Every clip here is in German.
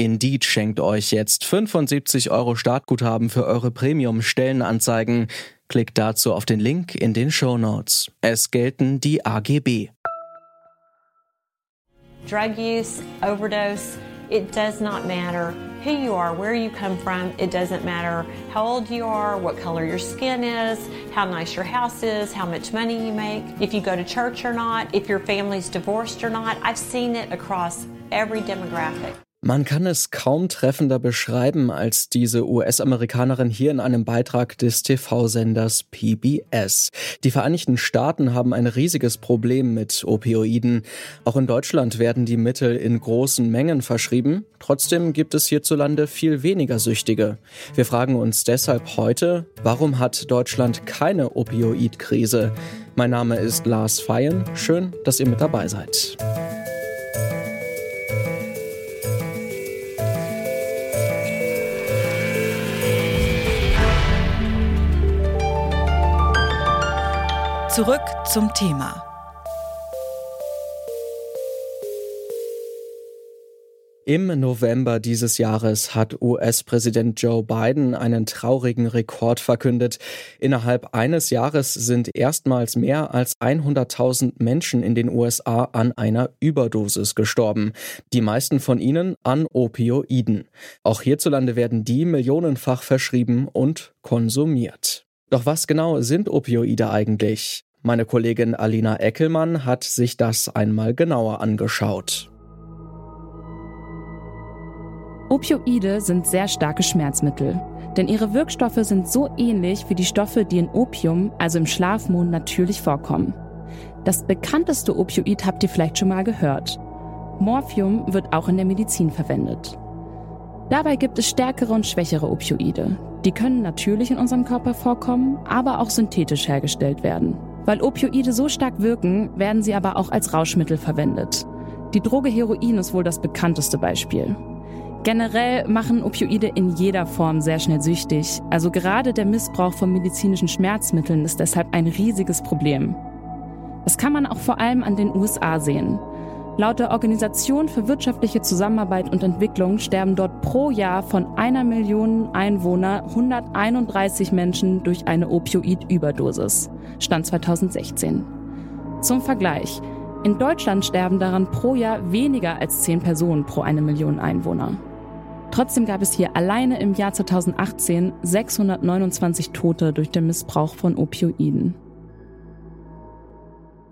Indeed schenkt euch jetzt 75 Euro Startguthaben für eure Premium-Stellenanzeigen. Klickt dazu auf den Link in den Show Notes. Es gelten die AGB. drug use, overdose, it does not matter who you are, where you come from, it doesn't matter how old you are, what color your skin is, how nice your house is, how much money you make, if you go to church or not, if your family's divorced or not. I've seen it across every demographic. Man kann es kaum treffender beschreiben als diese US-Amerikanerin hier in einem Beitrag des TV-Senders PBS. Die Vereinigten Staaten haben ein riesiges Problem mit Opioiden. Auch in Deutschland werden die Mittel in großen Mengen verschrieben. Trotzdem gibt es hierzulande viel weniger Süchtige. Wir fragen uns deshalb heute, warum hat Deutschland keine Opioidkrise? Mein Name ist Lars Feyen. Schön, dass ihr mit dabei seid. Zurück zum Thema. Im November dieses Jahres hat US-Präsident Joe Biden einen traurigen Rekord verkündet. Innerhalb eines Jahres sind erstmals mehr als 100.000 Menschen in den USA an einer Überdosis gestorben. Die meisten von ihnen an Opioiden. Auch hierzulande werden die millionenfach verschrieben und konsumiert. Doch was genau sind Opioide eigentlich? Meine Kollegin Alina Eckelmann hat sich das einmal genauer angeschaut. Opioide sind sehr starke Schmerzmittel, denn ihre Wirkstoffe sind so ähnlich wie die Stoffe, die in Opium, also im Schlafmond, natürlich vorkommen. Das bekannteste Opioid habt ihr vielleicht schon mal gehört. Morphium wird auch in der Medizin verwendet. Dabei gibt es stärkere und schwächere Opioide. Die können natürlich in unserem Körper vorkommen, aber auch synthetisch hergestellt werden. Weil Opioide so stark wirken, werden sie aber auch als Rauschmittel verwendet. Die Droge Heroin ist wohl das bekannteste Beispiel. Generell machen Opioide in jeder Form sehr schnell süchtig, also gerade der Missbrauch von medizinischen Schmerzmitteln ist deshalb ein riesiges Problem. Das kann man auch vor allem an den USA sehen. Laut der Organisation für wirtschaftliche Zusammenarbeit und Entwicklung sterben dort pro Jahr von einer Million Einwohner 131 Menschen durch eine Opioidüberdosis. Stand 2016. Zum Vergleich. In Deutschland sterben daran pro Jahr weniger als 10 Personen pro eine Million Einwohner. Trotzdem gab es hier alleine im Jahr 2018 629 Tote durch den Missbrauch von Opioiden.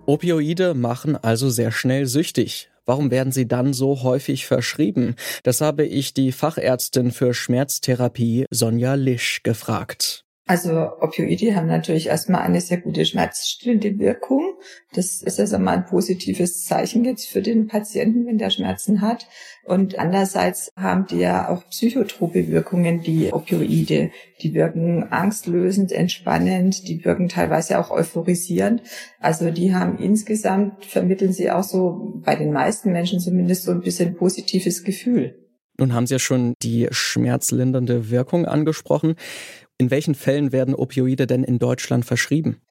Opioide machen also sehr schnell süchtig. Warum werden sie dann so häufig verschrieben? Das habe ich die Fachärztin für Schmerztherapie Sonja Lisch gefragt. Also Opioide haben natürlich erstmal eine sehr gute schmerzstillende Wirkung. Das ist also mal ein positives Zeichen jetzt für den Patienten, wenn der Schmerzen hat. Und andererseits haben die ja auch psychotrope Wirkungen, die Opioide. Die wirken angstlösend, entspannend, die wirken teilweise auch euphorisierend. Also die haben insgesamt, vermitteln sie auch so bei den meisten Menschen zumindest so ein bisschen positives Gefühl. Nun haben Sie ja schon die schmerzlindernde Wirkung angesprochen. In welchen Fällen werden Opioide denn in Deutschland verschrieben?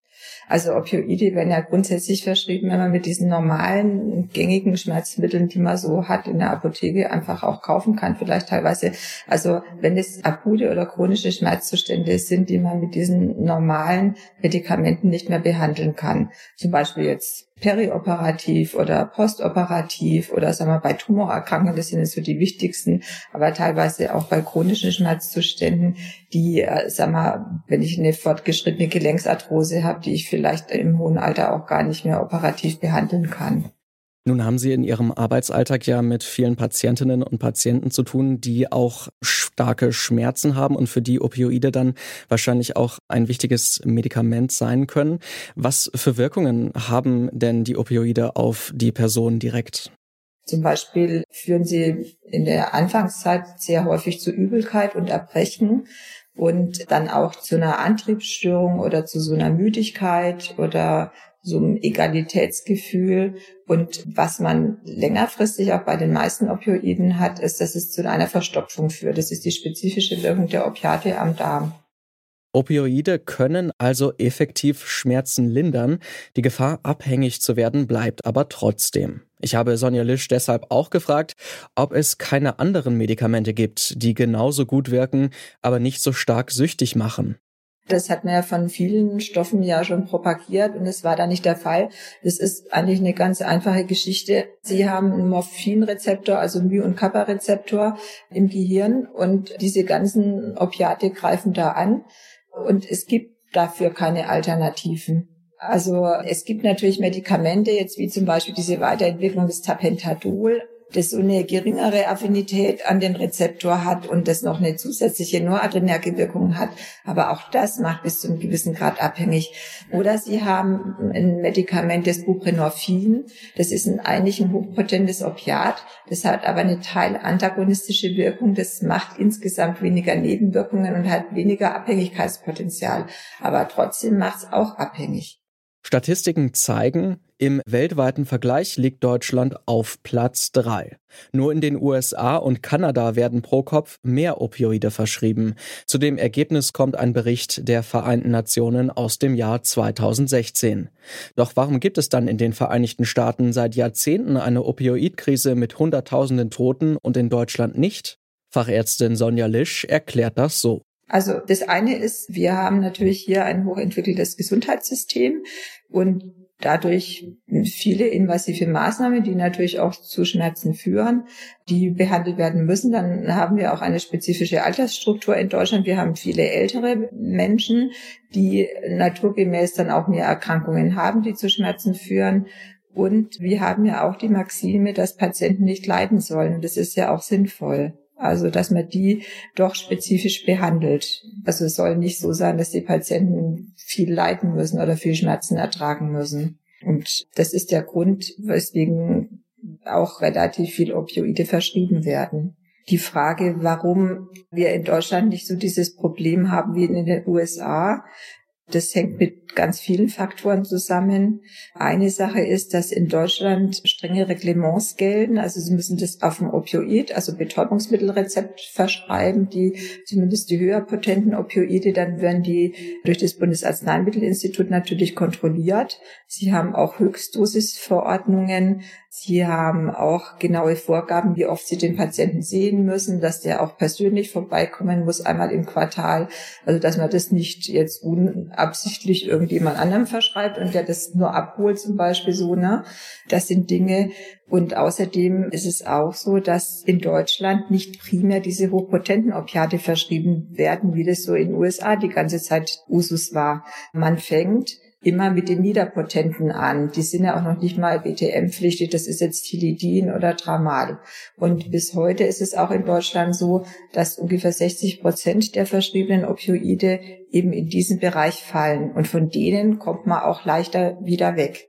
Also Opioide werden ja grundsätzlich verschrieben, wenn man mit diesen normalen, gängigen Schmerzmitteln, die man so hat in der Apotheke, einfach auch kaufen kann. Vielleicht teilweise, also wenn es akute oder chronische Schmerzzustände sind, die man mit diesen normalen Medikamenten nicht mehr behandeln kann. Zum Beispiel jetzt perioperativ oder postoperativ oder sagen wir bei Tumorerkrankungen, das sind jetzt so die wichtigsten, aber teilweise auch bei chronischen Schmerzzuständen, die, äh, sagen wir, wenn ich eine fortgeschrittene Gelenksarthrose habe, die ich vielleicht im hohen Alter auch gar nicht mehr operativ behandeln kann. Nun haben Sie in Ihrem Arbeitsalltag ja mit vielen Patientinnen und Patienten zu tun, die auch starke Schmerzen haben und für die Opioide dann wahrscheinlich auch ein wichtiges Medikament sein können. Was für Wirkungen haben denn die Opioide auf die Person direkt? Zum Beispiel führen sie in der Anfangszeit sehr häufig zu Übelkeit und Erbrechen. und dann auch zu einer Antriebsstörung oder zu so einer Müdigkeit oder so ein Egalitätsgefühl. Und was man längerfristig auch bei den meisten Opioiden hat, ist, dass es zu einer Verstopfung führt. Das ist die spezifische Wirkung der Opiate am Darm. Opioide können also effektiv Schmerzen lindern. Die Gefahr, abhängig zu werden, bleibt aber trotzdem. Ich habe Sonja Lisch deshalb auch gefragt, ob es keine anderen Medikamente gibt, die genauso gut wirken, aber nicht so stark süchtig machen. Das hat man ja von vielen Stoffen ja schon propagiert und es war da nicht der Fall. Das ist eigentlich eine ganz einfache Geschichte. Sie haben einen Morphinrezeptor, also My- und Kappa-Rezeptor im Gehirn und diese ganzen Opiate greifen da an und es gibt dafür keine Alternativen. Also es gibt natürlich Medikamente, jetzt wie zum Beispiel diese Weiterentwicklung des Tapentadol, das so eine geringere Affinität an den Rezeptor hat und das noch eine zusätzliche noradrenerge Wirkung hat. Aber auch das macht bis zu einem gewissen Grad abhängig. Oder Sie haben ein Medikament, das Buprenorphin. Das ist ein, eigentlich ein hochpotentes Opiat. Das hat aber eine teilantagonistische Wirkung. Das macht insgesamt weniger Nebenwirkungen und hat weniger Abhängigkeitspotenzial. Aber trotzdem macht es auch abhängig. Statistiken zeigen, im weltweiten Vergleich liegt Deutschland auf Platz 3. Nur in den USA und Kanada werden pro Kopf mehr Opioide verschrieben. Zu dem Ergebnis kommt ein Bericht der Vereinten Nationen aus dem Jahr 2016. Doch warum gibt es dann in den Vereinigten Staaten seit Jahrzehnten eine Opioidkrise mit Hunderttausenden Toten und in Deutschland nicht? Fachärztin Sonja Lisch erklärt das so. Also das eine ist, wir haben natürlich hier ein hochentwickeltes Gesundheitssystem und dadurch viele invasive Maßnahmen, die natürlich auch zu Schmerzen führen, die behandelt werden müssen. Dann haben wir auch eine spezifische Altersstruktur in Deutschland. Wir haben viele ältere Menschen, die naturgemäß dann auch mehr Erkrankungen haben, die zu Schmerzen führen. Und wir haben ja auch die Maxime, dass Patienten nicht leiden sollen. Das ist ja auch sinnvoll. Also, dass man die doch spezifisch behandelt. Also, es soll nicht so sein, dass die Patienten viel leiden müssen oder viel Schmerzen ertragen müssen. Und das ist der Grund, weswegen auch relativ viel Opioide verschrieben werden. Die Frage, warum wir in Deutschland nicht so dieses Problem haben wie in den USA, das hängt mit ganz vielen Faktoren zusammen. Eine Sache ist, dass in Deutschland strenge Reglements gelten. Also Sie müssen das auf dem Opioid, also Betäubungsmittelrezept verschreiben, die zumindest die höher potenten Opioide, dann werden die durch das Bundesarzneimittelinstitut natürlich kontrolliert. Sie haben auch Höchstdosisverordnungen. Sie haben auch genaue Vorgaben, wie oft Sie den Patienten sehen müssen, dass der auch persönlich vorbeikommen muss, einmal im Quartal. Also, dass man das nicht jetzt unabsichtlich irgendjemand anderem verschreibt und der das nur abholt zum Beispiel so, ne? Das sind Dinge. Und außerdem ist es auch so, dass in Deutschland nicht primär diese hochpotenten Opiate verschrieben werden, wie das so in den USA die ganze Zeit Usus war. Man fängt immer mit den Niederpotenten an. Die sind ja auch noch nicht mal BTM-pflichtig. Das ist jetzt Tilidin oder Tramal. Und bis heute ist es auch in Deutschland so, dass ungefähr 60 Prozent der verschriebenen Opioide eben in diesen Bereich fallen. Und von denen kommt man auch leichter wieder weg.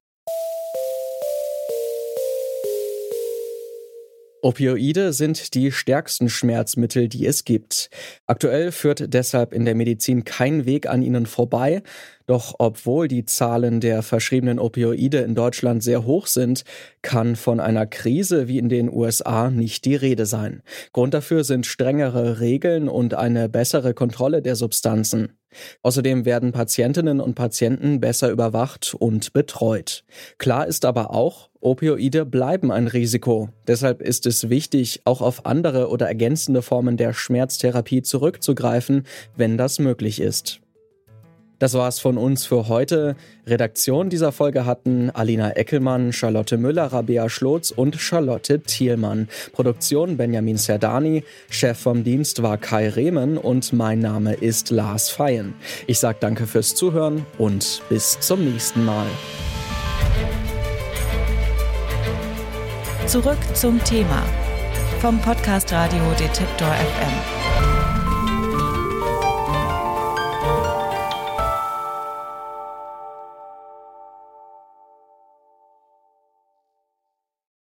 Opioide sind die stärksten Schmerzmittel, die es gibt. Aktuell führt deshalb in der Medizin kein Weg an ihnen vorbei. Doch obwohl die Zahlen der verschriebenen Opioide in Deutschland sehr hoch sind, kann von einer Krise wie in den USA nicht die Rede sein. Grund dafür sind strengere Regeln und eine bessere Kontrolle der Substanzen. Außerdem werden Patientinnen und Patienten besser überwacht und betreut. Klar ist aber auch, Opioide bleiben ein Risiko. Deshalb ist es wichtig, auch auf andere oder ergänzende Formen der Schmerztherapie zurückzugreifen, wenn das möglich ist. Das war's von uns für heute. Redaktion dieser Folge hatten Alina Eckelmann, Charlotte Müller, Rabea Schlotz und Charlotte Thielmann. Produktion Benjamin Serdani. Chef vom Dienst war Kai Rehmen und mein Name ist Lars Feyen. Ich sage danke fürs Zuhören und bis zum nächsten Mal. Zurück zum Thema vom Podcast Radio Detektor FM.